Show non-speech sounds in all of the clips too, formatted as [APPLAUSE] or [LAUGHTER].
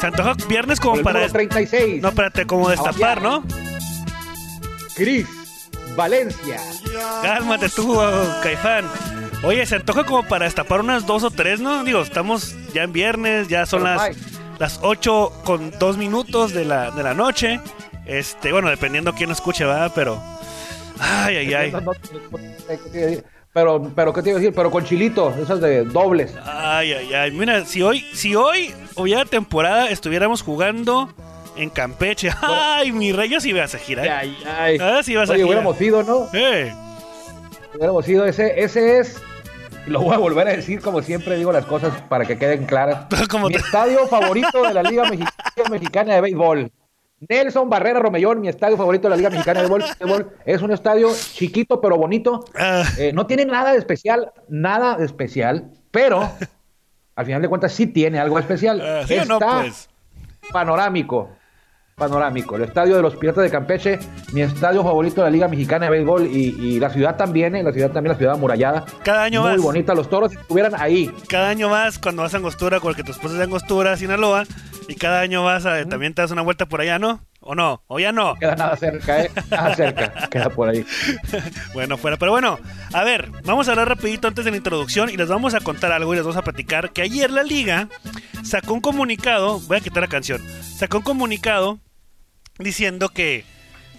Se antoja viernes como para. número 36. No, espérate, como destapar, ¿no? Cris Valencia. Cálmate tú, Caifán. Oye, se antoja como para destapar unas dos o tres, ¿no? Digo, estamos ya en viernes, ya son las, las 8 con 2 minutos de la, de la noche. Este, bueno, dependiendo quién lo escuche, ¿verdad? Pero. Ay, ay, ay. Pero, pero, ¿qué te iba a decir? Pero con chilito, esas de dobles. Ay, ay, ay. Mira, si hoy, si hoy hubiera temporada, estuviéramos jugando en Campeche. [LAUGHS] Ay, mi rey, yo sí vas a girar. Ay, ay. Ah, sí vas a girar. hubiéramos ido, ¿no? Eh, Hubiéramos ido, ese, ese es. Lo voy a volver a decir, como siempre digo las cosas para que queden claras. [LAUGHS] Mi estadio favorito de la Liga Mexicana de Béisbol. Nelson Barrera Romellón, mi estadio favorito de la Liga Mexicana de Béisbol. Béisbol. Es un estadio chiquito pero bonito. ah, Eh, no tiene nada de especial, nada de especial, pero al final de cuentas sí tiene algo especial. ah, ¿Sí o no, Está pues? panorámico, panorámico. El estadio de los Piratas de Campeche, mi estadio favorito de la Liga Mexicana de Béisbol y, y la ciudad también, eh, la ciudad también, la ciudad amurallada. Cada año Muy más. bonita, los toros estuvieran ahí. Cada año más, cuando vas a Angostura, tu esposa es de Angostura, Sinaloa, y cada año vas a, también te das una vuelta por allá, ¿no? ¿O no? ¿O ya no? Queda nada cerca, ¿eh? Nada cerca, queda por ahí. [LAUGHS] Bueno, fuera. Pero bueno, a ver, vamos a hablar rapidito antes de la introducción y les vamos a contar algo y les vamos a platicar que ayer la liga sacó un comunicado, voy a quitar la canción, sacó un comunicado diciendo que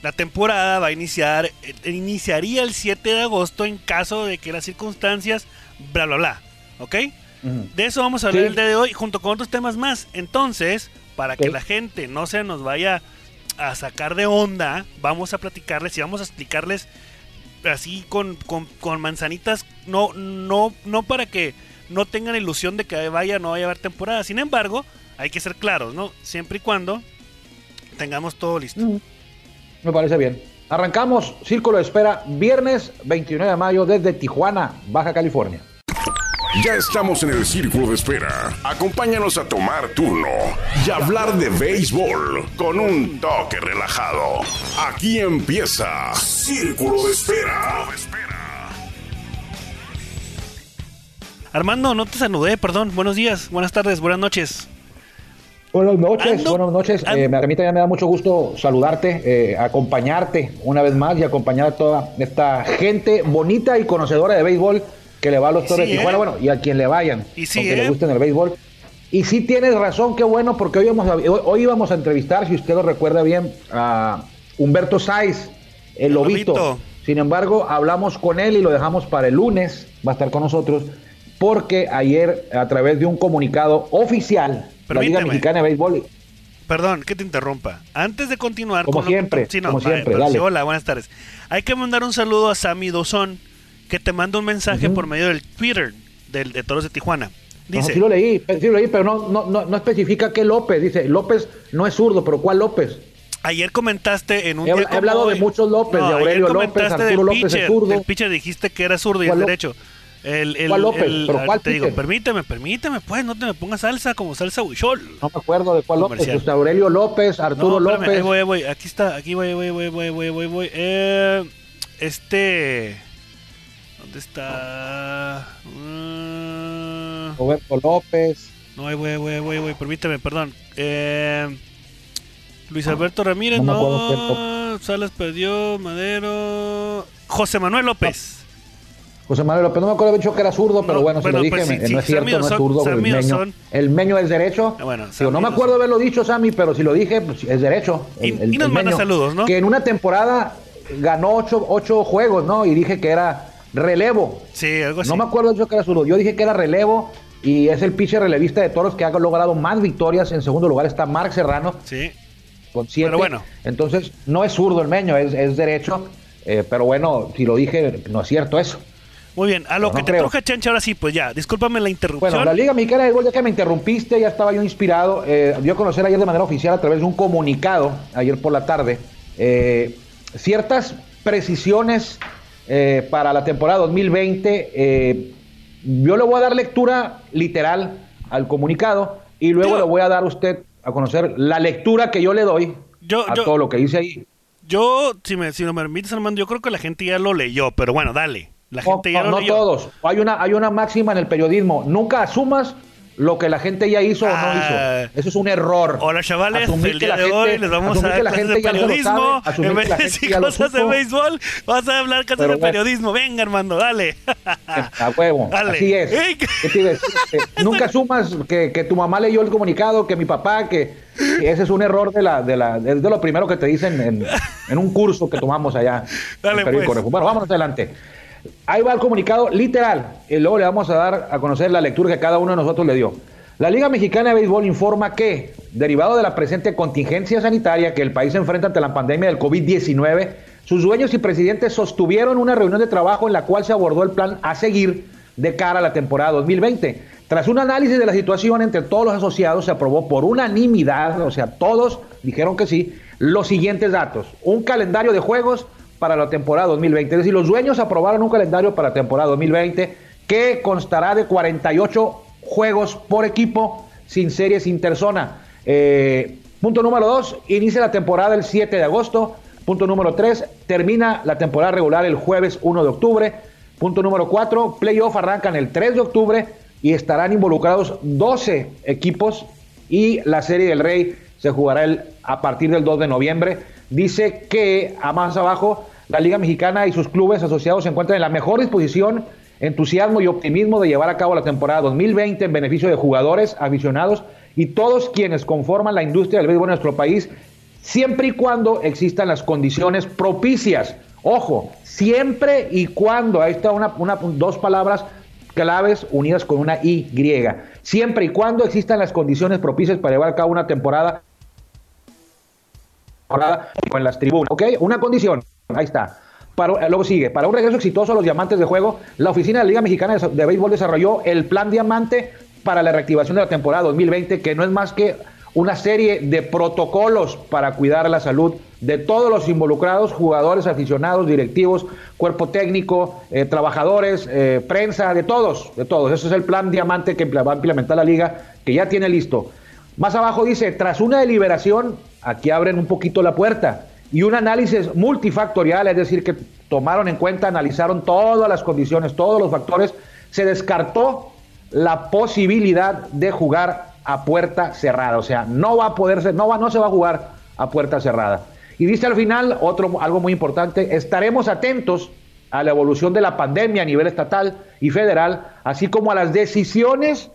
la temporada va a iniciar, eh, iniciaría el 7 de agosto en caso de que las circunstancias, bla, bla, bla, ¿ok? De eso vamos a hablar Sí. el día de hoy, junto con otros temas más. Entonces, para que la gente no se nos vaya a sacar de onda, vamos a platicarles y vamos a explicarles así con, con, con manzanitas, no, no, no para que no tengan ilusión de que vaya no vaya a haber temporada. Sin embargo, hay que ser claros, ¿no? Siempre y cuando tengamos todo listo. Me parece bien. Arrancamos Círculo de Espera, viernes 29 de mayo desde Tijuana, Baja California. Ya estamos en el círculo de espera. Acompáñanos a tomar turno y hablar de béisbol con un toque relajado. Aquí empieza Círculo de Espera. Armando, no te saludé, perdón. Buenos días, buenas tardes, buenas noches. Buenas noches, Ando- buenas noches. Eh, a mí también me da mucho gusto saludarte, eh, acompañarte una vez más y acompañar a toda esta gente bonita y conocedora de béisbol que le va a los Toros de Tijuana, ¿eh? bueno, y a quien le vayan, Y sí, aunque ¿eh? le gusten el béisbol. Y sí tienes razón, qué bueno, porque hoy, vamos a- hoy, hoy íbamos a entrevistar, si usted lo recuerda bien, a Humberto Sáiz, el lobito. Lobito. Sin embargo, hablamos con él y lo dejamos para el lunes, va a estar con nosotros, porque ayer, a través de un comunicado oficial, la Liga. Mexicana de Béisbol Perdón, que te interrumpa. Antes de continuar Como con siempre, Sí, no, como vale, siempre, sí, hola, buenas tardes. Hay que mandar un saludo a Sammy Dozón, que te manda un mensaje por medio del Twitter del, de Toros de Tijuana. No, Dice, sí lo leí, sí lo leí, pero no, no, no, no especifica qué López. Dice, López no es zurdo, pero ¿cuál López? ayer comentaste en un He día he hablado de muchos López, de ayer Aurelio López, comentaste Arturo del López, el pitcher, zurdo. del pitcher dijiste que era zurdo y el ¿Cuál Ló- derecho. El, el, ¿Cuál López? el- ¿Pero ahorita cuál te digo, permíteme, permíteme, pues, no te me pongas salsa como salsa huichol. No me acuerdo de cuál López. Pues, Aurelio López, Arturo No, espérame, López. ahí voy, ahí voy. Aquí está, aquí voy, voy, voy, voy, voy, voy, voy. Eh, este. ¿Dónde está? Mm, Roberto López. no, voy, voy, voy, voy. Permíteme, perdón. Eh, Luis Alberto Ramírez, no no. Salas perdió, Madero. José Manuel López. José Manuel López, no me acuerdo, dicho que era zurdo, pero No, bueno, bueno, si lo pues dije, sí, sí, no es cierto, Sammy no es zurdo, el Sammy meño, el meño es derecho. Ah, bueno, Digo, no me acuerdo haberlo dicho, Sammy, pero si lo dije, pues es derecho. Y- y nos manda saludos, ¿no? Que en una temporada ganó ocho, ocho juegos, ¿no? Y dije que era relevo. Sí, algo así. No me acuerdo yo que era zurdo. Yo dije que era relevo y es el pitcher relevista de toros que ha logrado más victorias. En segundo lugar está Mark Serrano Sí. con siete. Pero bueno. Entonces, no es zurdo el meño, es, es derecho. Eh, pero bueno, si lo dije, no es cierto eso. Muy bien, a lo No que te creo. truje, Chancha, ahora sí, pues ya, discúlpame la interrupción. Bueno, la Liga Mexicana de ya que me interrumpiste, ya estaba yo inspirado. Eh, dio a conocer ayer de manera oficial a través de un comunicado, ayer por la tarde, eh, ciertas precisiones eh, para la temporada 2020. Eh, yo le voy a dar lectura literal al comunicado y luego Yo- le voy a dar a usted a conocer la lectura que yo le doy Yo- a yo- todo lo que dice ahí. Yo, si me, si me permites, Armando, yo creo que la gente ya lo leyó, pero bueno, dale. La No, gente ya no, lo no leyó. todos. Hay una, hay una máxima en el periodismo. Nunca asumas lo que la gente ya hizo o no Ah. hizo. Eso es un error. Hola chavales, Asumir el día de hoy gente- les vamos a dar que la clases de gente ya lo periodismo. sabe, en vez de gente decir cosas de béisbol, vas a hablar cosas de periodismo. Venga, Armando, dale. A huevo. [LAUGHS] Dale. Así es. Ey, ¿qué- ¿Qué te iba a decir? [LAUGHS] Que nunca sumas que, que tu mamá leyó el comunicado, que mi papá, que, que ese es un error de la, de la, es de lo primero que te dicen en, en un curso que tomamos allá. Dale, pues. Bueno, vámonos adelante. Ahí va el comunicado literal. Y luego le vamos a dar a conocer la lectura que cada uno de nosotros le dio. La Liga Mexicana de Béisbol informa que, derivado de la presente contingencia sanitaria que el país enfrenta ante la pandemia del COVID-19, sus dueños y presidentes sostuvieron una reunión de trabajo en la cual se abordó el plan a seguir de cara a la temporada 2020. Tras un análisis de la situación entre todos los asociados, se aprobó por unanimidad, o sea, todos dijeron que sí, los siguientes datos. Un calendario de juegos para la temporada 2020. Es decir, los dueños aprobaron un calendario para la temporada 2020 que constará de 48 juegos por equipo sin series interzona. Eh, punto número 2, inicia la temporada el 7 de agosto. Punto número 3, termina la temporada regular el jueves 1 de octubre. Punto número 4, playoff arrancan el 3 de octubre y estarán involucrados 12 equipos y la Serie del Rey se jugará el, a partir del 2 de noviembre. Dice que a más abajo la Liga Mexicana y sus clubes asociados se encuentran en la mejor disposición, entusiasmo y optimismo de llevar a cabo la temporada 2020 en beneficio de jugadores, aficionados y todos quienes conforman la industria del béisbol en nuestro país, siempre y cuando existan las condiciones propicias. Ojo, siempre y cuando, ahí está una, dos palabras claves unidas con una Y, siempre y cuando existan las condiciones propicias para llevar a cabo una temporada en las tribunas, ¿ok? Una condición, ahí está. Para- luego sigue, para un regreso exitoso a los diamantes de juego, la oficina de la Liga Mexicana de, de Béisbol desarrolló el plan diamante para la reactivación de la temporada 2020, que no es más que una serie de protocolos para cuidar la salud de todos los involucrados, jugadores, aficionados, directivos, cuerpo técnico, eh, trabajadores, eh, prensa, de todos, de todos. Ese es el plan diamante que va a implementar la liga, que ya tiene listo. Más abajo dice, tras una deliberación, aquí abren un poquito la puerta, y un análisis multifactorial, es decir, que tomaron en cuenta, analizaron todas las condiciones, todos los factores, se descartó la posibilidad de jugar a puerta cerrada, o sea, no va a poder ser, no va, no se va a jugar a puerta cerrada. Y dice al final otro algo muy importante, estaremos atentos a la evolución de la pandemia a nivel estatal y federal, así como a las decisiones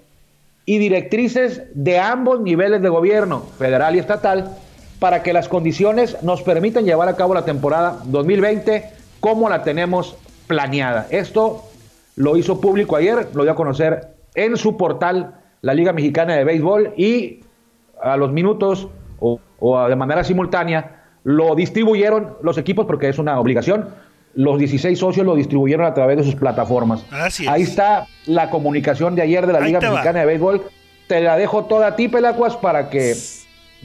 y directrices de ambos niveles de gobierno, federal y estatal, para que las condiciones nos permitan llevar a cabo la temporada 2020 como la tenemos planeada. Esto lo hizo público ayer, lo dio a conocer en su portal la Liga Mexicana de Béisbol y a los minutos o, o de manera simultánea lo distribuyeron los equipos porque es una obligación. Los 16 socios lo distribuyeron a través de sus plataformas. Ahí está la comunicación de ayer de la Liga va. Mexicana de Béisbol. Te la dejo toda a ti, Pelacuas, para que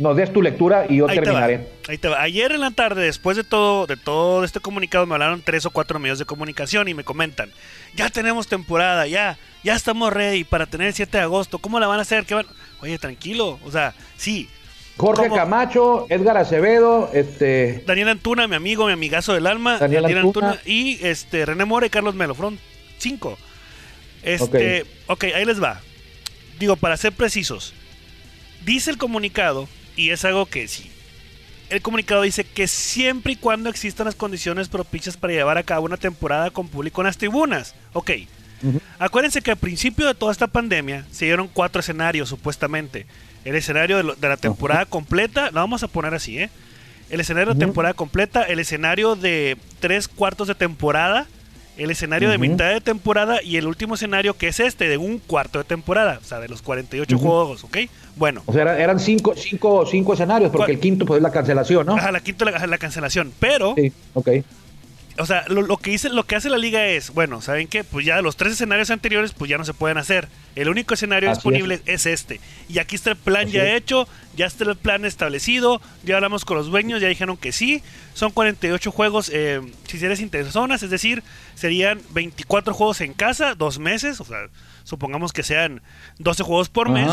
nos des tu lectura y yo Ahí te, va, terminaré. ahí te va. Ayer en la tarde, después de todo, de todo este comunicado, me hablaron tres o cuatro medios de comunicación y me comentan, ya tenemos temporada, ya, ya estamos ready para tener el 7 de agosto. ¿Cómo la van a hacer? ¿Qué van? Oye, tranquilo, o sea, sí. Jorge ¿Cómo? Camacho, Edgar Acevedo, este, Daniel Antuna, mi amigo, mi amigazo del alma, Daniel Antuna. y este René Mora y Carlos Melofrón, cinco. Este, ok, ahí les va. Digo, para ser precisos, dice el comunicado, y es algo que sí. El comunicado dice que siempre y cuando existan las condiciones propicias para llevar a cabo una temporada con público en las tribunas. Ok. Acuérdense que al principio de toda esta pandemia se dieron cuatro escenarios, supuestamente. El escenario de, lo- de la temporada completa, la vamos a poner así, ¿eh? El escenario de temporada completa, el escenario de tres cuartos de temporada, el escenario de mitad de temporada y el último escenario que es este, de un cuarto de temporada, o sea, de los 48 Ujú. juegos, ¿ok? Bueno, o sea, eran- eran cinco, cinco, cinco escenarios, porque ¿Cuál? el quinto pues es la cancelación, ¿no? ajá, la quinta la, la cancelación, pero... Sí, ok. O sea, lo, lo que dice, lo que hace la liga es, bueno, ¿saben qué? Pues ya los tres escenarios anteriores, pues ya no se pueden hacer. El único escenario Así disponible es. este. Y aquí está el plan Así ya es. hecho, ya está el plan establecido, ya hablamos con los dueños, ya dijeron que sí. Son 48 juegos, eh, si eres interzonas, es decir, serían 24 juegos en casa, dos meses, o sea, supongamos que sean 12 juegos por mes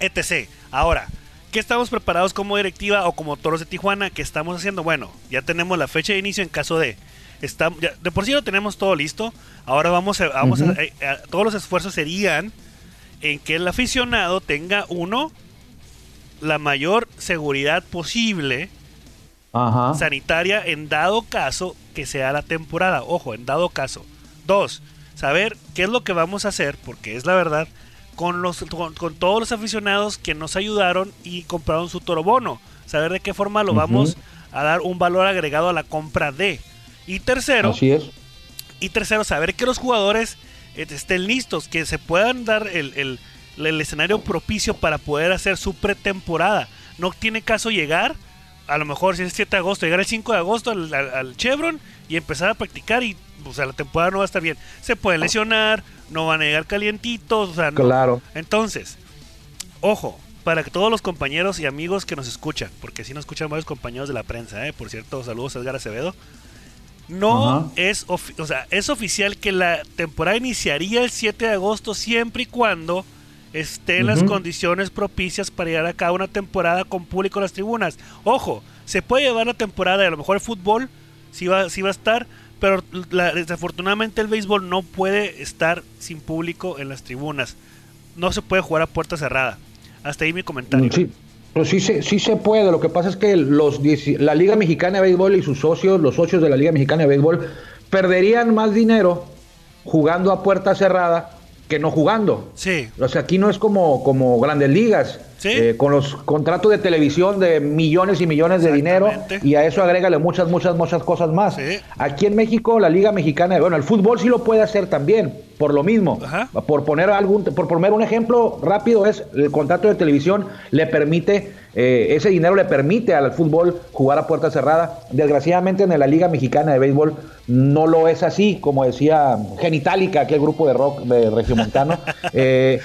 etc. Ahora, ¿qué estamos preparados como directiva o como Toros de Tijuana? ¿Qué estamos haciendo? Bueno, ya tenemos la fecha de inicio en caso de... Está, ya- de por sí lo tenemos todo listo. Ahora vamos a... Vamos a- eh, eh, todos los esfuerzos serían en que el aficionado tenga uno la mayor seguridad posible sanitaria en dado caso que sea la temporada. Ojo, en dado caso. Dos, saber qué es lo que vamos a hacer, porque es la verdad, con, los, con, todos los aficionados que nos ayudaron y compraron su toro bono. Saber de qué forma lo vamos a dar un valor agregado a la compra de. Y tercero, Así es. Y tercero, saber que los jugadores eh, estén listos, que se puedan dar el, el, escenario propicio para poder hacer su pretemporada. No tiene caso llegar, a lo mejor si es 7 de agosto, llegar el 5 de agosto al, Chevron y empezar a practicar y o sea, la temporada no va a estar bien. Se puede lesionar, no van a llegar calientitos, o sea, Claro. Entonces, ojo, para que todos los compañeros y amigos que nos escuchan, porque si nos escuchan varios compañeros de la prensa, ¿eh? por cierto, saludos a Edgar Acevedo. No es, o sea, es oficial que la temporada iniciaría el 7 de agosto siempre y cuando estén las condiciones propicias para llegar a cabo una temporada con público en las tribunas. Ojo, se puede llevar la temporada y a lo mejor el fútbol sí va, sí va a estar, pero desafortunadamente el béisbol no puede estar sin público en las tribunas. No se puede jugar a puerta cerrada. Hasta ahí mi comentario. Sí, pero sí se, sí se puede. Lo que pasa es que los, la Liga Mexicana de Béisbol y sus socios, los socios de la Liga Mexicana de Béisbol, perderían más dinero jugando a puerta cerrada que no jugando. Sí. O sea, aquí no es como, como grandes ligas. Eh, con los contratos de televisión de millones y millones de dinero y a eso agrégale muchas, muchas, muchas cosas más. Aquí en México, la Liga Mexicana, bueno, el fútbol sí lo puede hacer también, por lo mismo. Por poner algún, por poner un ejemplo rápido, es el contrato de televisión le permite, eh, ese dinero le permite al fútbol jugar a puerta cerrada. Desgraciadamente en la Liga Mexicana de Béisbol no lo es así, como decía Genitalica, aquel grupo de rock de Regiomontano. [LAUGHS] eh,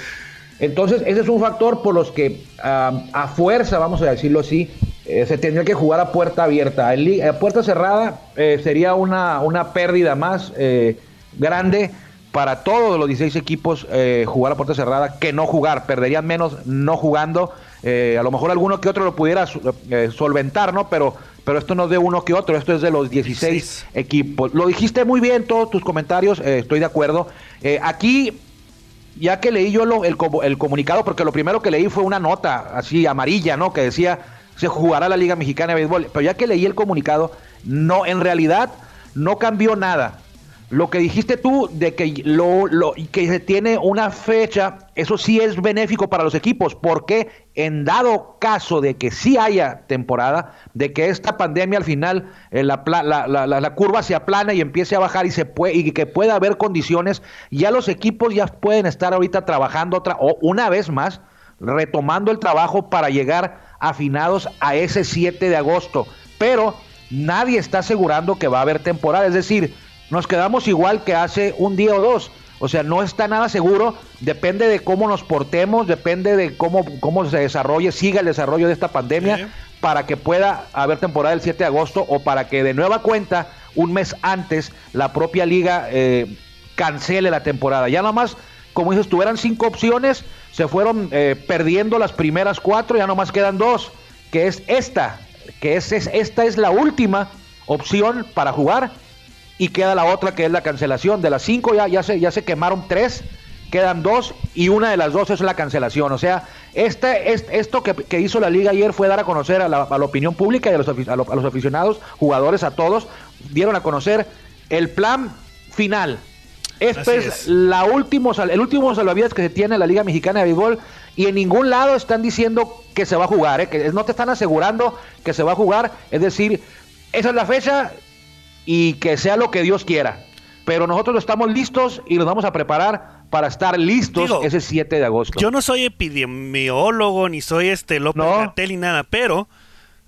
entonces, ese es un factor por los que a fuerza, vamos a decirlo así, eh, se tendría que jugar a puerta abierta. a puerta cerrada eh, sería una, una, pérdida más eh, grande para todos los 16 equipos jugar a puerta cerrada que no jugar. Perderían menos no jugando. a lo mejor alguno que otro lo pudiera solventar, ¿no? Pero, pero esto no es de uno que otro, esto es de los 16 equipos. Lo dijiste muy bien, todos tus comentarios, estoy de acuerdo. aquí ya que leí yo el, el, comunicado, porque lo primero que leí fue una nota así amarilla, ¿no? Que decía, se jugará la Liga Mexicana de Béisbol. Pero ya que leí el comunicado, no, en realidad no cambió nada. Lo que dijiste tú de que, lo, lo, que se tiene una fecha, eso sí es benéfico para los equipos, porque en dado caso de que sí haya temporada, de que esta pandemia al final eh, la, la, la, curva se aplane y empiece a bajar y, se puede, y que pueda haber condiciones, ya los equipos ya pueden estar ahorita trabajando otra, o una vez más, retomando el trabajo para llegar afinados a ese 7 de agosto. Pero nadie está asegurando que va a haber temporada, es decir, nos quedamos igual que hace un día o dos. O sea, no está nada seguro, depende de cómo nos portemos, depende de cómo, cómo se desarrolle, siga el desarrollo de esta pandemia, para que pueda haber temporada el 7 de agosto o para que de nueva cuenta, un mes antes, la propia liga eh, cancele la temporada. Ya nomás, como dices, tuvieran cinco opciones, se fueron eh, perdiendo las primeras cuatro, ya nomás quedan dos, que es esta, que es, es esta es la última opción para jugar y queda la otra que es la cancelación. De las cinco ya, ya, se, ya se quemaron tres, quedan dos y una de las dos es la cancelación. O sea, este, esto que, hizo la liga ayer fue dar a conocer a la, opinión pública y a los, a, los, aficionados, jugadores, a todos, dieron a conocer el plan final. Este es, La último, el último salvavidas que se tiene en la Liga Mexicana de Béisbol y en ningún lado están diciendo que se va a jugar, ¿eh? que no te están asegurando que se va a jugar, es decir, esa es la fecha, y que sea lo que Dios quiera. Pero nosotros estamos listos y nos vamos a preparar para estar listos ese 7 de agosto. Yo no soy epidemiólogo ni soy este López no. ni nada, pero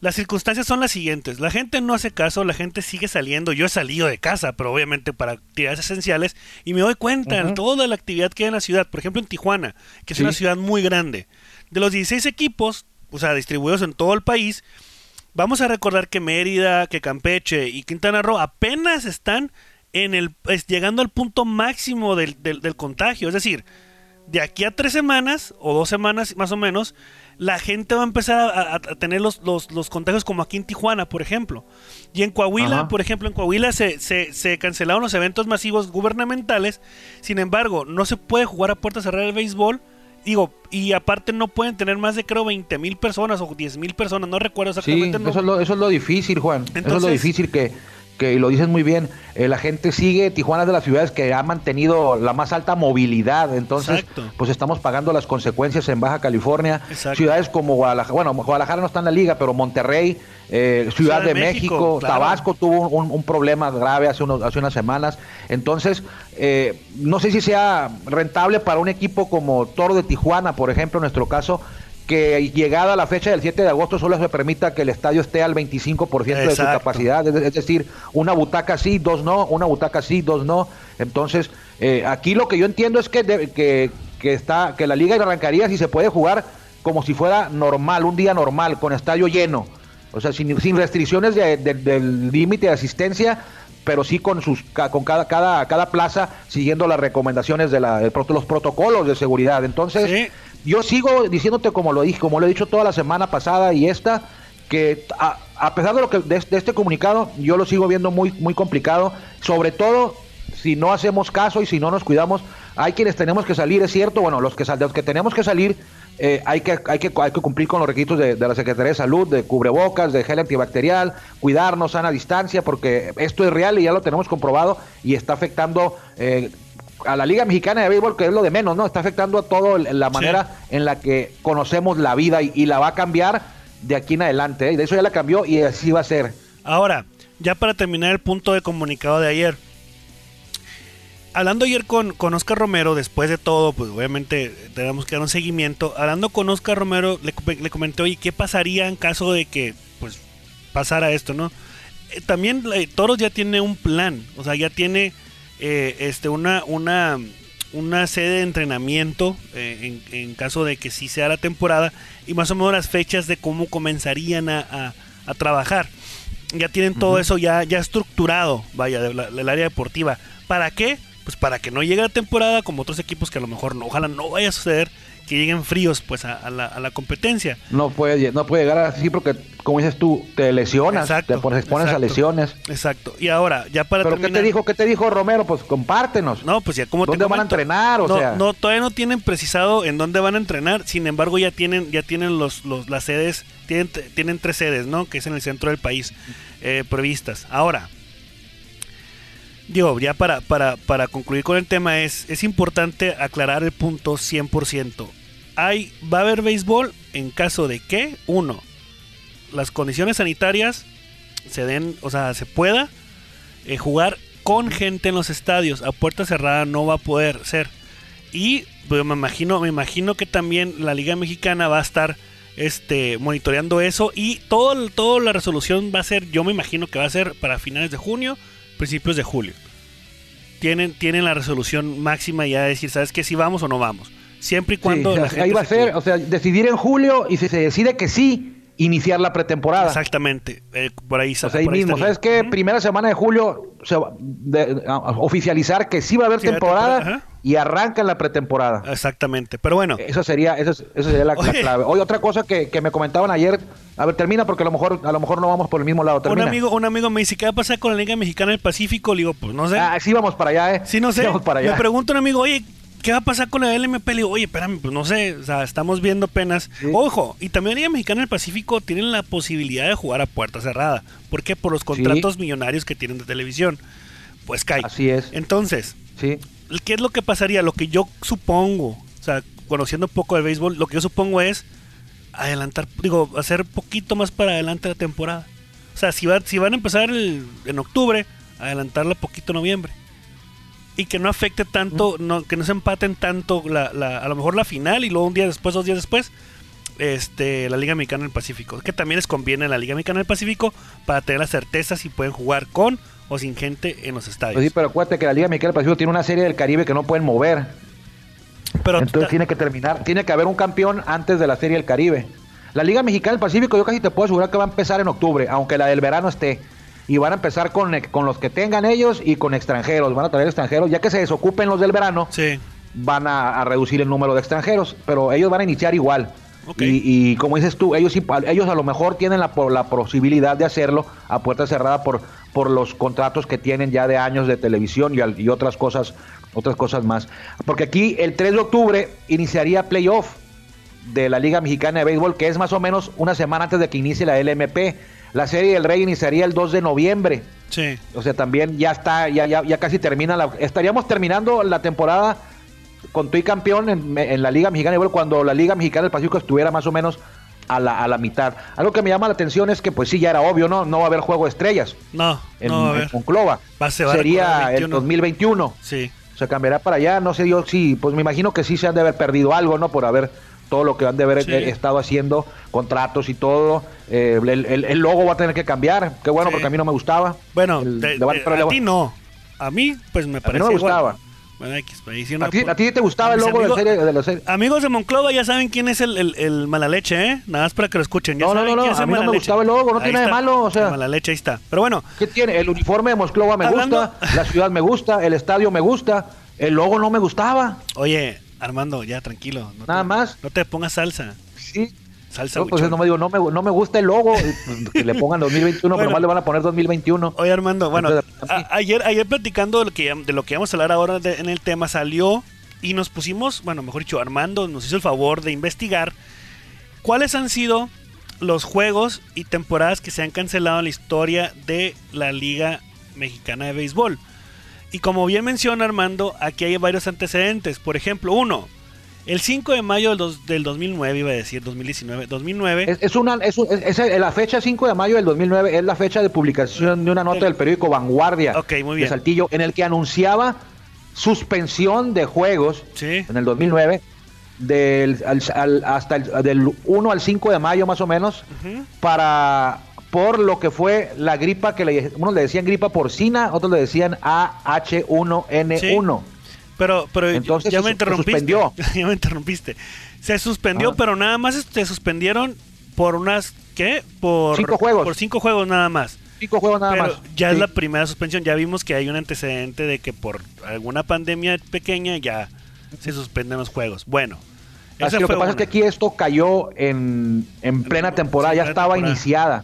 las circunstancias son las siguientes. La gente no hace caso, la gente sigue saliendo. Yo he salido de casa, pero obviamente para actividades esenciales. Y me doy cuenta de toda la actividad que hay en la ciudad. Por ejemplo, en Tijuana, que es una ciudad muy grande. De los 16 equipos, o sea, distribuidos en todo el país, Vamos a recordar que Mérida, que Campeche y Quintana Roo apenas están en el, llegando al punto máximo del, contagio. Es decir, de aquí a tres semanas o dos semanas más o menos, la gente va a empezar a, tener los, los, contagios como aquí en Tijuana, por ejemplo. Y en Coahuila, por ejemplo, en Coahuila se, se, se, cancelaron los eventos masivos gubernamentales. Sin embargo, no se puede jugar a puerta cerrada el béisbol digo, y aparte no pueden tener más de creo 20 mil personas o 10 mil personas, no recuerdo Sí, exactamente. no- eso, es lo, eso es lo difícil, Juan. eso es lo difícil que, que y lo dices muy bien. eh, la gente sigue, Tijuana es de las ciudades que ha mantenido la más alta movilidad. Entonces, Exacto. pues estamos pagando las consecuencias en Baja California. Exacto. Ciudades como Guadalajara, bueno, Guadalajara no está en la liga, pero Monterrey, eh, Ciudad, de, México, claro. Tabasco tuvo un, un problema grave hace, unos, hace unas semanas. Entonces, eh, no sé si sea rentable para un equipo como Toro de Tijuana, por ejemplo, en nuestro caso, que llegada a la fecha del 7 de agosto solo se permita que el estadio esté al 25% de su Exacto. capacidad. Es, decir, una butaca sí, dos no, una butaca sí, dos no. Entonces, eh, aquí lo que yo entiendo es que, de- que, que está, que la liga arrancaría si se puede jugar como si fuera normal, un día normal, con estadio lleno. O sea, sin, sin restricciones de- de- del límite de asistencia, pero sí con sus con cada, cada, cada plaza siguiendo las recomendaciones de la, los protocolos de seguridad. Entonces, Sí. Yo sigo diciéndote como lo dije, como lo he dicho toda la semana pasada y esta, que a, a pesar de lo que de, este comunicado, yo lo sigo viendo muy, muy complicado, sobre todo si no hacemos caso y si no nos cuidamos, hay quienes tenemos que salir, es cierto, bueno, los que los que tenemos que salir, eh, hay, que, hay, que, hay que cumplir con los requisitos de, de la Secretaría de Salud, de cubrebocas, de gel antibacterial, cuidarnos, sana distancia, porque esto es real y ya lo tenemos comprobado y está afectando eh, a la Liga Mexicana de Béisbol, que es lo de menos, ¿no? Está afectando a todo la manera en la que conocemos la vida y, y la va a cambiar de aquí en adelante. ¿eh? De eso ya la cambió y así va a ser. Ahora, ya para terminar el punto de comunicado de ayer. Hablando ayer con, con Oscar Romero, después de todo, pues obviamente tenemos que dar un seguimiento. Hablando con Oscar Romero, le, le comenté, oye, ¿qué pasaría en caso de que pues pasara esto, no? Eh, también eh, Toros ya tiene un plan, o sea, ya tiene eh, este una, una, una sede de entrenamiento eh, en, en caso de que sí sea la temporada y más o menos las fechas de cómo comenzarían a, a- a trabajar. Ya tienen todo eso ya, ya estructurado, vaya, de del área deportiva. ¿Para qué? Pues para que no llegue la temporada como otros equipos que a lo mejor no, ojalá no vaya a suceder que lleguen fríos pues a, a la, a la competencia. No puede, no puede llegar así porque, como dices tú, te lesionas, Exacto, te pones, expones a lesiones. Exacto. Y ahora, ya para ¿Pero qué terminar. te dijo? ¿Qué te dijo Romero? Pues compártenos. No, pues ya como te ¿Dónde van a entrenar? O no, sea. no, todavía no tienen precisado en dónde van a entrenar. Sin embargo, ya tienen, ya tienen los, los, las sedes, tienen, tienen tres sedes, ¿no? Que es en el centro del país, eh, previstas. Ahora, digo, ya para, para, para concluir con el tema, es, es importante aclarar el punto 100%. Hay, va a haber béisbol en caso de que, uno, las condiciones sanitarias se den, o sea, se pueda eh, jugar con gente en los estadios. A puerta cerrada no va a poder ser. Y pues, me imagino, me imagino que también la Liga Mexicana va a estar este monitoreando eso y todo toda la resolución va a ser, yo me imagino que va a ser para finales de junio, principios de julio. Tienen, tienen la resolución máxima ya de decir, ¿sabes qué? Si vamos o no vamos. Siempre y Sí, cuando la [LAUGHS] gente ahí va a se ser, o sea, decidir en julio y si se decide que sí, iniciar la pretemporada. Exactamente. eh, por ahí, O sea, ahí por mismo. ¿sabes qué? Primera semana de julio de- a- oficializar que sí va a haber Sí temporada, y arranca la pretemporada. Exactamente. Pero bueno, Eso sería, eso, es- eso sería la, clave. Oye, otra cosa que, que me comentaban ayer, a ver, termina porque a lo mejor, a lo mejor no vamos por el mismo lado. un amigo, un amigo me dice, ¿qué va a pasar con la Liga Mexicana del Pacífico? Le digo, pues no sé. Ah, sí vamos para allá, eh. Sí, no sé. vamos para allá. Me pregunta un amigo, oye, ¿qué va a pasar con la LMP? Le digo, oye, espérame, pues no sé. O sea, estamos viendo apenas. Sí. Ojo, y también la Liga Mexicana del Pacífico tienen la posibilidad de jugar a puerta cerrada. ¿Por qué? Por los contratos millonarios que tienen de televisión. Pues cae. Así es. Entonces, Sí. ¿qué es lo que pasaría? Lo que yo supongo, o sea, conociendo un poco del béisbol, lo que yo supongo es adelantar, digo, hacer poquito más para adelante la temporada. O sea, si, va, si van a empezar el- en octubre, adelantarla poquito en noviembre. Y que no afecte tanto, no, que no se empaten tanto la, la- a lo mejor la final y luego un día después, dos días después, este, la Liga Mexicana del Pacífico. Que también les conviene a la Liga Mexicana del Pacífico para tener la certeza si pueden jugar con o sin gente en los estadios. Pues sí, pero acuérdate que la Liga Mexicana del Pacífico tiene una serie del Caribe que no pueden mover. Pero Entonces tiene que terminar, tiene que haber un campeón antes de la Serie del Caribe. La Liga Mexicana del Pacífico yo casi te puedo asegurar que va a empezar en octubre, aunque la del verano esté. Y van a empezar con, eh, con los que tengan ellos y con extranjeros. Van a traer extranjeros, ya que se desocupen los del verano, Sí. van a, a reducir el número de extranjeros, pero ellos van a iniciar igual. Y, y como dices tú, ellos, ellos a lo mejor tienen la, la posibilidad de hacerlo a puerta cerrada por, por los contratos que tienen ya de años de televisión y otras cosas otras cosas más. Porque aquí el 3 de octubre iniciaría playoff de la Liga Mexicana de Béisbol, que es más o menos una semana antes de que inicie la LMP. La Serie del Rey iniciaría el 2 de noviembre. Sí. O sea, también ya está, ya, ya, ya casi termina la. Estaríamos terminando la temporada con Tuy campeón en, en la Liga Mexicana Béisbol cuando la Liga Mexicana del Pacífico estuviera más o menos a la, a la mitad. Algo que me llama la atención es que, pues sí, ya era obvio, ¿no? No va a haber juego de estrellas No, en, no, a en. Va a ser- va a Sería el 21. 2021 Sí. se cambiará para allá, no sé yo si, pues me imagino que sí se han de haber perdido algo, ¿no? Por haber todo lo que han de haber Sí. eh, estado haciendo, contratos y todo, eh, el, el- el logo va a tener que cambiar, qué bueno, Sí. porque a mí no me gustaba. Bueno, El- de- de- le a ti no. A mí, pues me mí parece no me igual. gustaba. Bueno, X, una ¿A ti, por- a ti te gustaba el logo de, la amigos- serie, de la serie? Amigos de Monclova ya saben quién es el, el, el mala leche, ¿eh? Nada más para que lo escuchen. Ya No, no, saben no, no, a mí no me gustaba el logo, no Ahí tiene de está, malo, o sea. el mala leche, ahí está. Pero bueno, ¿Qué tiene? El uniforme de Mosclova me Hablando- gusta, la ciudad me gusta, el estadio me gusta, el logo no me gustaba. oye, Armando, ya tranquilo. no Nada te- más. No te pongas salsa. Sí. Salsa No, pues no me digo, no me, no me gusta el logo, pues, [LAUGHS] que le pongan 2021, Bueno. pero más le van a poner 2021. Oye Armando, bueno, a- ayer, ayer platicando de lo que de lo que vamos a hablar ahora de- en el tema salió y nos pusimos, bueno, mejor dicho, Armando nos hizo el favor de investigar cuáles han sido los juegos y temporadas que se han cancelado en la historia de la Liga Mexicana de Béisbol. Y como bien menciona Armando, aquí hay varios antecedentes. Por ejemplo, uno, el 5 de mayo del, dos- del 2009, iba a decir 2019, 2009. Es, es una, es, es- es- la fecha 5 de mayo del 2009 es la fecha de publicación de una nota del periódico Vanguardia muy de. Saltillo en el que anunciaba suspensión de juegos Sí. en el 2009 del, al- al- hasta el, del 1 al 5 de mayo más o menos para por lo que fue la gripa que le, unos le decían gripa porcina, otros le decían AH1N1. Pero, pero Entonces ya se me se interrumpiste. suspendió. [LAUGHS] ya me interrumpiste. Se suspendió, Ah. pero nada más se suspendieron por unas, ¿qué? Por Cinco juegos. Por cinco juegos nada más. Cinco juegos nada pero más. ya es la primera suspensión. Ya vimos que hay un antecedente de que por alguna pandemia pequeña ya se suspenden los juegos. Bueno. Así lo que pasa es que aquí esto cayó en, en plena temporada, ya estaba temporada. iniciada,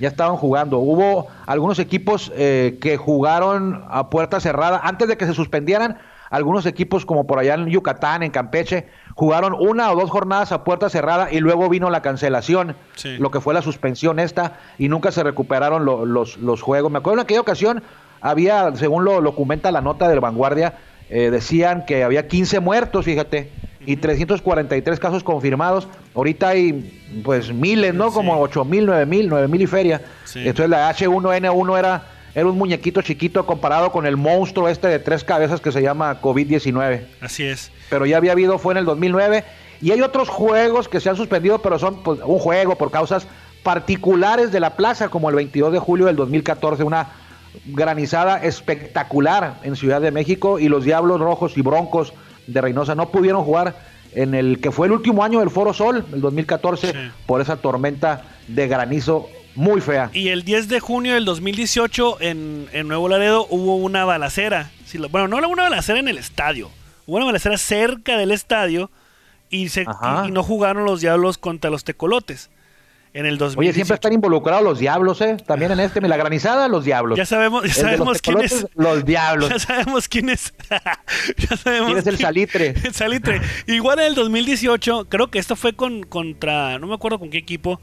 ya estaban jugando. Hubo algunos equipos eh, que jugaron a puerta cerrada antes de que se suspendieran. Algunos equipos como por allá en Yucatán, en Campeche, jugaron una o dos jornadas a puerta cerrada y luego vino la cancelación, Sí. lo que fue la suspensión esta, y nunca se recuperaron lo- los, los juegos. Me acuerdo en aquella ocasión había, según lo, lo comenta la nota del Vanguardia, eh, decían que había 15 muertos, fíjate, y 343 casos confirmados. Ahorita hay pues miles, ¿no? Sí. Como 8 mil, 9 mil, 9 mil y feria. Sí. Entonces la H1N1 era, era un muñequito chiquito comparado con el monstruo este de tres cabezas que se llama COVID-19 Así es. pero ya había habido, fue en el 2009. Y hay otros juegos que se han suspendido, pero son pues, un juego por causas particulares de la plaza, como el 22 de julio del 2014, una granizada espectacular en Ciudad de México y los Diablos Rojos y Broncos de Reynosa no pudieron jugar en el que fue el último año del Foro Sol, el 2014, Sí. por esa tormenta de granizo muy fea. Y el 10 de junio del 2018 en, en Nuevo Laredo hubo una balacera. Lo- bueno, no era una balacera en el estadio. Hubo una balacera cerca del estadio y, se, y no jugaron los Diablos contra los Tecolotes. En el 2018. Oye, siempre están involucrados los diablos, ¿eh? También en este, la granizada, los diablos. Ya sabemos, ya de los sabemos quién es. Los diablos. [LAUGHS] Ya sabemos quién es. [LAUGHS] ya sabemos ¿Quién es el salitre? [LAUGHS] el salitre. Igual en el 2018, creo que esto fue con contra, no me acuerdo con qué equipo.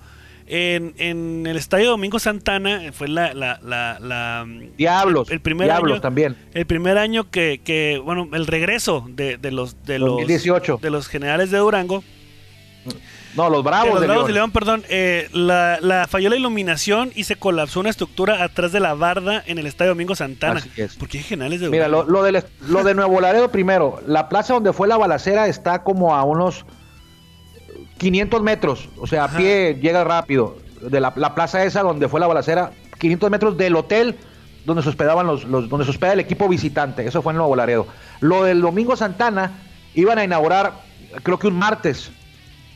En, en el estadio Domingo Santana fue la, la, la, la- Diablos. el, el primer diablos año, también. El primer año que, que, bueno, el regreso de, de los de los 2018. de los generales de Durango. No, los de bravos los de Bravos León. de León, perdón, eh, la, la falló la iluminación y se colapsó una estructura atrás de la barda en el estadio Domingo Santana. Así es. ¿Por qué hay generales de Mira, lo, lo, del- lo de Nuevo Laredo primero. La plaza donde fue la balacera está como a unos 500 metros. O sea, a Ajá. pie llega rápido. De la, la plaza esa donde fue la balacera, 500 metros del hotel donde se hospedaban los, los- donde se hospeda el equipo visitante. Eso fue en Nuevo Laredo. Lo del Domingo Santana iban a inaugurar, creo que un martes.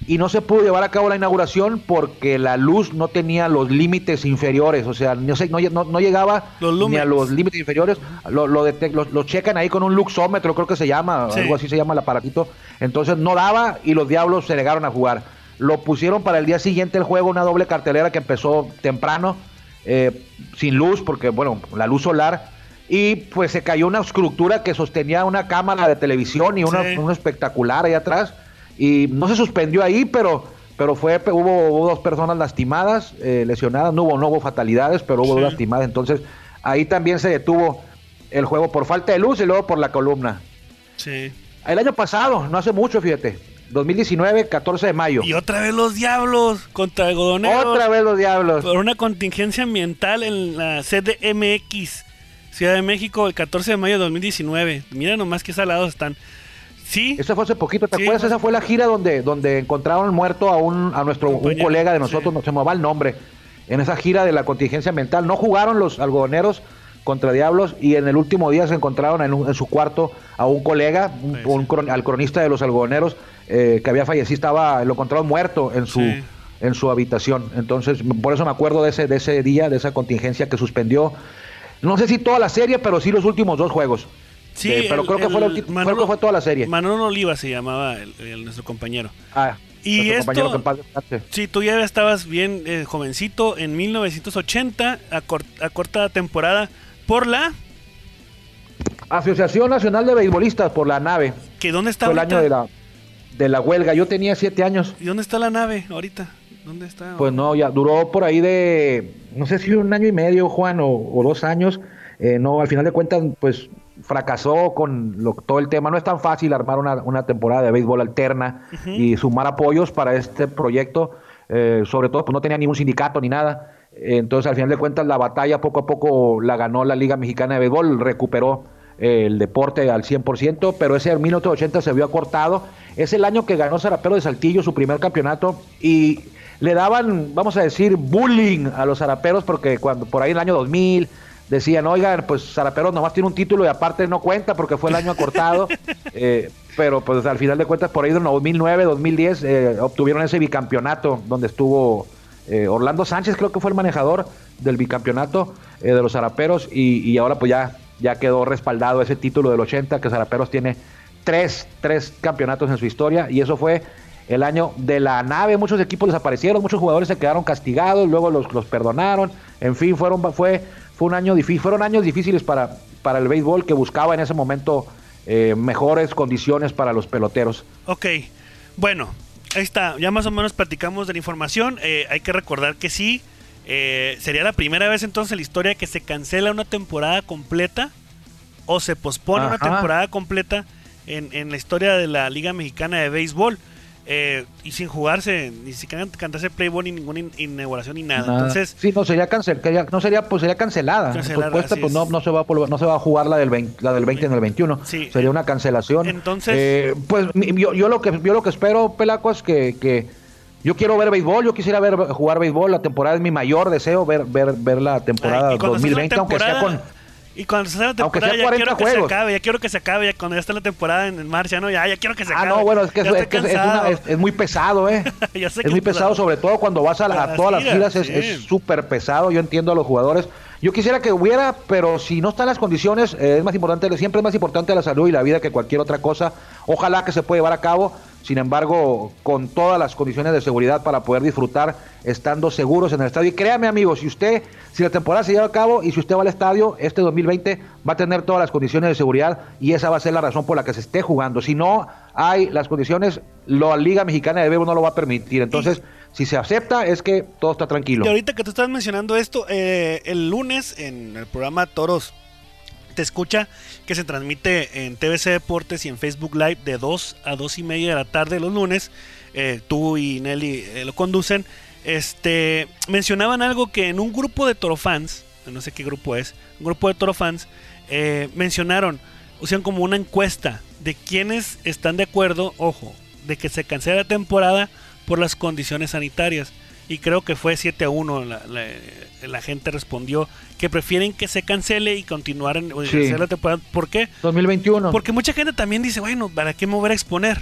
Y no se pudo llevar a cabo la inauguración porque la luz no tenía los límites inferiores, o sea, no, sé, no, no- no llegaba Los ni a los límites inferiores. Lo, lo, lo- lo checan ahí con un luxómetro, creo que se llama, Sí. algo así se llama el aparatito. Entonces no daba y los diablos se negaron a jugar. lo pusieron para el día siguiente el juego, una doble cartelera que empezó temprano, eh, sin luz, porque bueno, la luz solar, y pues se cayó una estructura que sostenía una cámara de televisión y una, un espectacular ahí atrás, y no se suspendió ahí, pero pero fue hubo, dos personas lastimadas, eh, lesionadas, no hubo, no hubo fatalidades, pero hubo dos lastimadas, entonces ahí también se detuvo el juego por falta de luz y luego por la columna. Sí. El año pasado, no hace mucho, fíjate, 2019, 14 de mayo. Y otra vez los diablos contra algodoneros. Otra vez los diablos. Por una contingencia ambiental en la CDMX, Ciudad de México, el 14 de mayo de 2019. Mira nomás qué salados están. Sí. Eso fue hace poquito, ¿te acuerdas? Esa fue la gira donde, donde encontraron muerto a un, a nuestro un colega de nosotros, no se me va el nombre, en esa gira de la contingencia ambiental. No jugaron los algodoneros contra Diablos y en el último día se encontraron en, su cuarto a un colega, un, al cronista de los algodoneros eh, que había fallecido, estaba, lo encontraron muerto en su, en su habitación. Entonces, por eso me acuerdo de ese, de ese día, de esa contingencia que suspendió, no sé si toda la serie, pero sí los últimos dos juegos. Sí, eh, pero creo, que fue que fue toda la serie. Manolo Oliva se llamaba el, nuestro compañero. Ah, y esto, sí, tú ya estabas bien eh, jovencito en 1980, a, a, corta temporada, por la... Asociación Nacional de Beisbolistas, por la nave. ¿Que dónde está Fue el año de la, de la huelga, yo tenía siete años. ¿Y dónde está la nave ahorita? ¿Dónde está? Pues no, ya duró por ahí de, no sé si un año y medio, Juan, o, dos años. Eh, no, al final de cuentas, pues fracasó con todo el tema. No es tan fácil armar una, temporada de béisbol alterna y sumar apoyos para este proyecto. Eh, sobre todo, pues no tenía ningún sindicato ni nada. Entonces, al final de cuentas, la batalla poco a poco la ganó la Liga Mexicana de Béisbol, recuperó eh, el deporte al 100%, pero ese 1980 se vio acortado. Es el año que ganó Zarapero de Saltillo su primer campeonato y le daban, vamos a decir, bullying a los zaraperos porque cuando por ahí en el año 2000 decían, oigan, pues Zaraperos nomás tiene un título y aparte no cuenta porque fue el año acortado. [LAUGHS] Eh, pero pues al final de cuentas, por ahí en 2009, 2010, eh, obtuvieron ese bicampeonato donde estuvo eh, Orlando Sánchez, creo que fue el manejador del bicampeonato de los Zaraperos y, ahora pues ya, ya quedó respaldado ese título del 80, que Zaraperos tiene tres, tres campeonatos en su historia y eso fue el año de la nave, muchos equipos desaparecieron, muchos jugadores se quedaron castigados, luego los, los perdonaron, en fin, fueron, fue fue un año difícil, fueron años difíciles para, para el béisbol que buscaba en ese momento eh, mejores condiciones para los peloteros. Ok, bueno, ahí está, ya más o menos platicamos de la información, eh, hay que recordar que sí, eh, sería la primera vez entonces en la historia que se cancela una temporada completa o se pospone una temporada completa en, en la historia de la Liga Mexicana de Béisbol. Eh, y sin jugarse, ni siquiera cantarse Playboy ni ninguna inauguración ni nada. Entonces, sí, no sería cancel, no sería pues sería cancelada. pues no, no se va a no se va a jugar la del 20, la del 20 en el 21. sería una cancelación. Entonces, eh, pues yo, yo, lo que yo lo que espero, Pelaco, es que, que yo quiero ver béisbol, yo quisiera ver jugar béisbol, la temporada es mi mayor deseo ver ver ver la temporada 2020 aunque sea con y cuando se la temporada, ya quiero que se acabe, ya quiero que se acabe, ya cuando ya está la temporada en, marcha, ¿no? Ya, ya quiero que se acabe. Ah, no, bueno, es que, es, muy pesado, ¿eh? [LAUGHS] es muy pesado, sobre todo cuando vas a, todas las giras, es súper pesado. Yo entiendo a los jugadores. Yo quisiera que hubiera, pero si no están las condiciones, eh, es más importante, siempre es más importante la salud y la vida que cualquier otra cosa. Ojalá que se pueda llevar a cabo sin embargo, con todas las condiciones de seguridad para poder disfrutar estando seguros en el estadio. Y créame, amigos, si usted, si la temporada se lleva a cabo y si usted va al estadio, este 2020 va a tener todas las condiciones de seguridad y esa va a ser la razón por la que se esté jugando. Si no hay las condiciones, la Liga Mexicana de Bebo no lo va a permitir. Entonces, si se acepta, es que todo está tranquilo. Y ahorita que tú estás mencionando esto, eh, el lunes en el programa Toros te escucha que se transmite en TVC Deportes y en Facebook Live de 2 a 2 y media de la tarde los lunes. Eh, tú y Nelly eh, lo conducen. Este, mencionaban algo que en un grupo de torofans, no sé qué grupo es, un grupo de torofans, eh, mencionaron, sea, como una encuesta de quienes están de acuerdo, ojo, de que se cancele la temporada por las condiciones sanitarias y creo que fue 7 a 1. La, gente respondió que prefieren que se cancele y continuar en la temporada. ¿Por qué? 2021. Porque mucha gente también dice, bueno, ¿para qué me voy a exponer?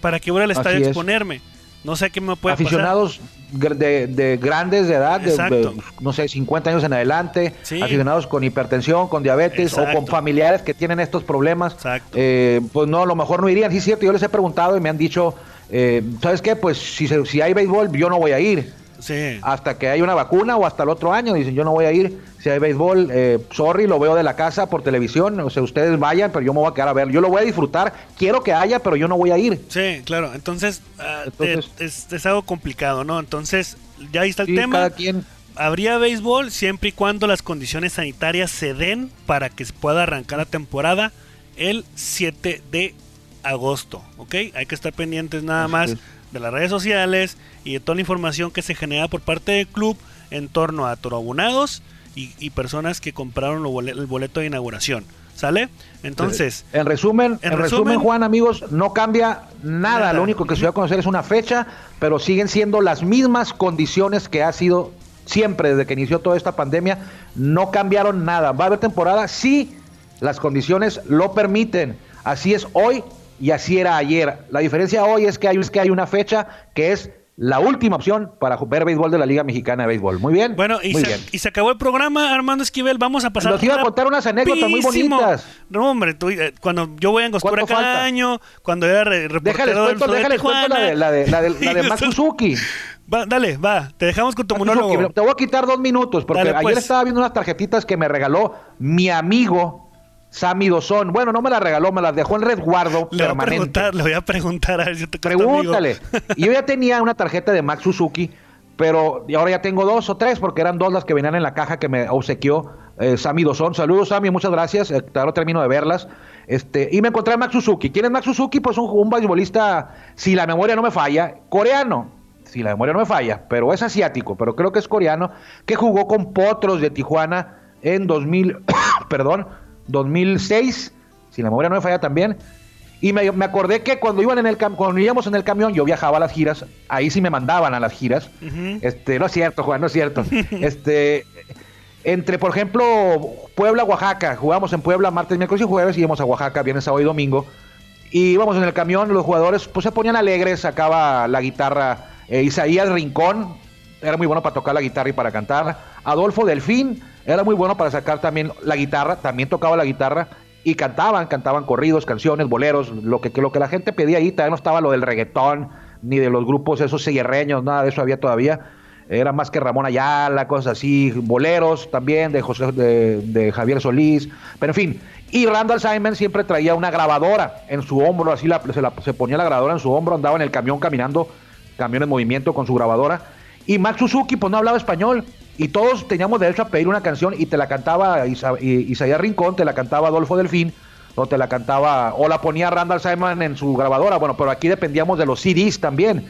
¿Para qué voy al estadio a exponerme? No sé qué me puede Aficionados De, de, grandes de edad, de, no sé, 50 años en adelante, aficionados con hipertensión, con diabetes o con familiares que tienen estos problemas, eh, pues no, a lo mejor no irían. Sí, es cierto, yo les he preguntado y me han dicho eh, ¿sabes qué? Pues si, se- si hay béisbol, yo no voy a ir. Sí. Hasta que haya una vacuna o hasta el otro año. Dicen, yo no voy a ir. Si hay béisbol, eh, sorry, lo veo de la casa por televisión. O sea, ustedes vayan, pero yo me voy a quedar a ver. Yo lo voy a disfrutar. Quiero que haya, pero yo no voy a ir. Sí, claro. Entonces, ah, Entonces- eh, es, es algo complicado, ¿no? Entonces, ya ahí está el Sí, tema. cada quien. Habría béisbol siempre y cuando las condiciones sanitarias se den para que se pueda arrancar la temporada el 7 de agosto, ¿ok? Hay que estar pendientes nada Así más es. de las redes sociales y de toda la información que se genera por parte del club en torno a toroabonados y, y personas que compraron lo el boleto de inauguración, ¿sale? Entonces, En resumen, en en, resumen, resumen, Juan, amigos, no cambia nada. Nada. Lo único que se va a conocer es una fecha, pero siguen siendo las mismas condiciones que ha sido siempre desde que inició toda esta pandemia. No cambiaron nada. ¿Va a haber temporada? Sí, las condiciones lo permiten. Así es hoy y así era ayer. La diferencia hoy es que hay, es que hay una fecha que es la última opción para ver béisbol de la Liga Mexicana de Béisbol. Muy bien. bueno, y muy se, bien. y se acabó el programa, Armando Esquivel. Vamos a pasar Los iba a contar unas anécdotas muy bonitas. No, hombre, tú, eh, cuando yo voy a Angostura ¿Cuánto cada falta? año, cuando era re- Déjales reportero del cuento, déjales cuento la de, la de, la de, la de Sí, Max eso- Suzuki. Va, dale, va, te dejamos con tu Max monólogo. Suzuki. Te voy a quitar dos minutos porque Dale, ayer pues. estaba viendo unas tarjetitas que me regaló mi amigo Sammy Dozón. Bueno, no me las regaló, me las dejó en resguardo Le voy a permanente. preguntar, le voy a preguntar a ver si te. Pregúntale. [LAUGHS] Y yo ya tenía una tarjeta de Max Suzuki, pero ahora ya tengo dos o tres porque eran dos las que venían en la caja que me obsequió eh, Sammy. Saludos, Sammy, muchas gracias. Eh, ahora termino de verlas. Este, y me encontré a Max Suzuki. ¿Quién es Max Suzuki? Pues un, un beisbolista, si la memoria no me falla, coreano. Si la memoria no me falla, pero es asiático, pero creo que es coreano, que jugó con Potros de Tijuana en 2000, [COUGHS] perdón, 2006, si la memoria no me falla también. Y me, me acordé que cuando iban en el cam- cuando íbamos en el camión, yo viajaba a las giras, ahí sí me mandaban a las giras. Este, no es cierto, Juan, no es cierto. [LAUGHS] este, entre, por ejemplo, Puebla, Oaxaca, jugábamos en Puebla martes, miércoles y jueves, y íbamos a Oaxaca viernes, sábado y domingo. Y íbamos en el camión, los jugadores pues se ponían alegres, sacaba la guitarra eh, Isaías Rincón, era muy bueno para tocar la guitarra y para cantar. Adolfo Delfín era muy bueno para sacar también la guitarra, también tocaba la guitarra y cantaban, cantaban corridos, canciones, boleros, lo que, lo que la gente pedía ahí, todavía no estaba lo del reggaetón, ni de los grupos esos sierreños, nada de eso había todavía. Era más que Ramón Ayala, cosas así, boleros también de José de, de Javier Solís, pero en fin. Y Randall Simon siempre traía una grabadora en su hombro, así la- se, la- se ponía la grabadora en su hombro, andaba en el camión caminando, camión en movimiento con su grabadora. Y Max Suzuki pues no hablaba español y todos teníamos derecho a pedir una canción y te la cantaba Isa- Isaías Rincón, te la cantaba Adolfo Delfín, o te la cantaba, o la ponía Randall Simon en su grabadora, bueno, pero aquí dependíamos de los CDs también.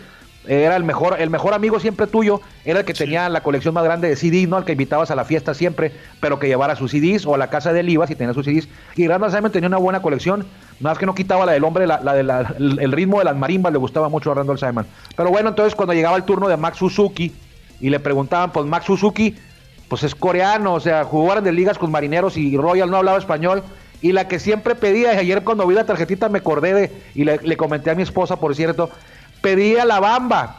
Era el mejor, el mejor amigo siempre tuyo, era el que tenía la colección más grande de CDs, ¿no? Al que invitabas a la fiesta siempre, pero que llevara sus CDs, o a la casa del IVA si tenía sus CDs. Y Randall Simon tenía una buena colección, nada más que no quitaba la del hombre, la, la de la- el, el ritmo de las marimbas le gustaba mucho a Randall Simon. Pero bueno, entonces cuando llegaba el turno de Max Suzuki y le preguntaban, pues Max Suzuki, pues es coreano, o sea, jugaron de ligas con marineros y Royal no hablaba español. Y la que siempre pedía, y ayer cuando vi la tarjetita me acordé de, y le, le comenté a mi esposa, por cierto, pedía la bamba,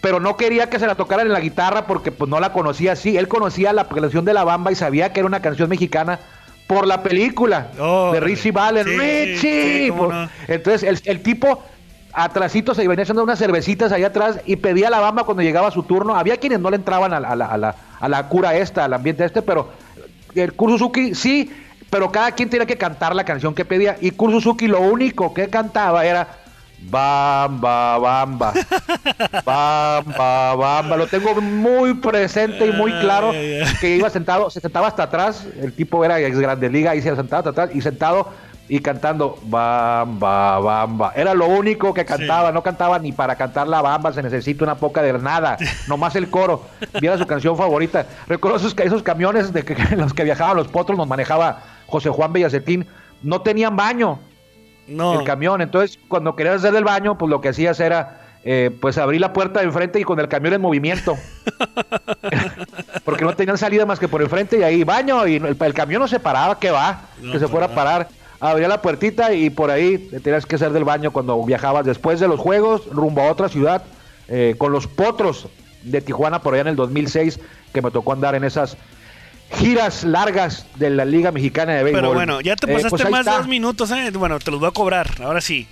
pero no quería que se la tocaran en la guitarra porque pues no la conocía así. Él conocía la canción de la bamba y sabía que era una canción mexicana por la película Oh, de Richie Valens. sí, ¡Richie! sí, no. Entonces el, el tipo atrasito se venía echando unas cervecitas allá atrás y pedía la bamba cuando llegaba su turno. Había quienes no le entraban a la, a la, a la, a la cura esta, al ambiente este, pero el Kursuzuki sí, pero cada quien tenía que cantar la canción que pedía. Y Kursuzuki lo único que cantaba era Bamba, bamba. [LAUGHS] Bamba, bamba. Lo tengo muy presente y muy claro que iba sentado, se sentaba hasta atrás. El tipo era ex grande liga y se sentaba hasta atrás y sentado y cantando Bamba, bamba. Era lo único que cantaba. No cantaba ni para cantar la bamba. Se necesita una poca de nada. [LAUGHS] Nomás el coro. Y era su canción favorita. Recuerdo esos, esos camiones de que, [LAUGHS] los que viajaban los potros, nos manejaba José Juan Bellacetín. No tenían baño No. el camión. Entonces, cuando querías hacer del baño, pues lo que hacías era, eh, pues abrir la puerta de enfrente y con el camión en movimiento. [LAUGHS] Porque no tenían salida más que por enfrente y ahí baño y el, el camión no se paraba, que va, No, que se fuera a para parar. Abría la puertita y por ahí te tenías que hacer del baño cuando viajabas después de los juegos rumbo a otra ciudad eh, con los potros de Tijuana por allá en el 2006 que me tocó andar en esas giras largas de la Liga Mexicana de Béisbol. Pero bueno, ya te Eh, pasaste pues ahí más de dos minutos, ¿eh? Bueno, te los voy a cobrar, ahora sí.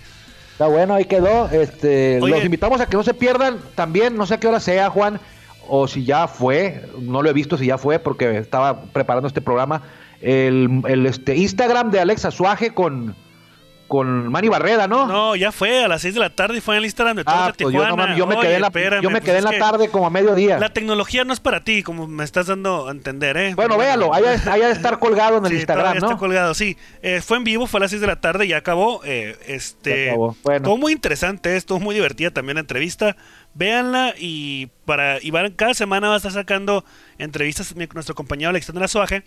Está bueno, ahí quedó. Este, los invitamos a que no se pierdan también, no sé a qué hora sea, Juan, o si ya fue, no lo he visto si ya fue porque estaba preparando este programa, el, el este, Instagram de Alexa Suaje con con Manny Barreda, ¿no? No, ya fue a las 6 de la tarde y fue en el Instagram de ah, pues Tijuana. Yo, me quedé en la, yo me quedé en la pues tarde como a mediodía. La tecnología no es para ti, como me estás dando a entender, ¿eh? Bueno, véalo, haya, de estar colgado en el Instagram, ¿no? está colgado, sí. Eh, fue en vivo, fue a las 6 de la tarde y ya acabó. Eh, este, acabó. Bueno. muy interesante esto, muy divertida también la entrevista véanla y para y van, cada semana va a estar sacando entrevistas nuestro compañero Alexander Azuaje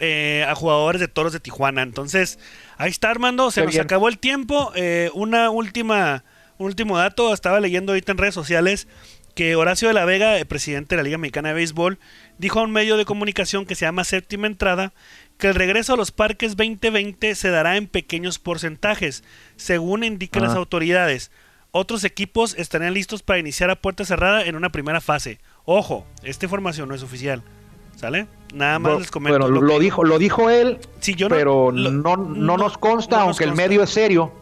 eh, a jugadores de toros de Tijuana. Entonces, ahí está Armando, se nos acabó el tiempo. Eh, una última, un último dato, estaba leyendo ahorita en redes sociales que Horacio de la Vega, el presidente de la Liga Mexicana de Béisbol, dijo a un medio de comunicación que se llama Séptima Entrada que el regreso a los parques 2020 se dará en pequeños porcentajes, según indican las autoridades. Otros equipos estarían listos para iniciar a puerta cerrada en una primera fase. Ojo, esta información no es oficial. ¿Sale? Nada más les comento. Bueno, lo, dijo, lo dijo él, pero no, no, nos consta, aunque el medio es serio.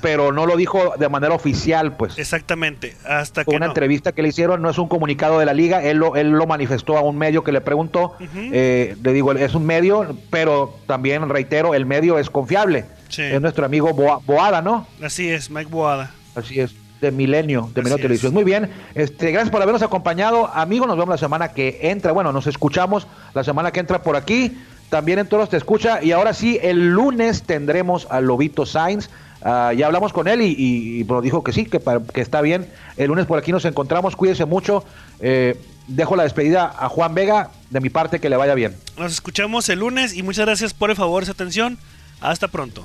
Pero no lo dijo de manera oficial, pues. Exactamente. Hasta que una entrevista que le hicieron, no es un comunicado de la liga, él lo, él lo manifestó a un medio que le preguntó. Eh, le digo, es un medio, pero también reitero, el medio es confiable. Es nuestro amigo Boada, ¿no? Así es, Mike Boada. Así es, de Milenio, de Milenio Televisión. Muy bien, este, gracias por habernos acompañado. Amigos, nos vemos la semana que entra. Bueno, nos escuchamos la semana que entra por aquí. También en todos te escucha. Y ahora sí, el lunes tendremos a Lobito Sainz. Ah, ya hablamos con él y, nos dijo que sí, que, que, está bien. El lunes por aquí nos encontramos. Cuídese mucho. Eh, dejo la despedida a Juan Vega. De mi parte, que le vaya bien. Nos escuchamos el lunes y muchas gracias por el favor, esa atención. Hasta pronto.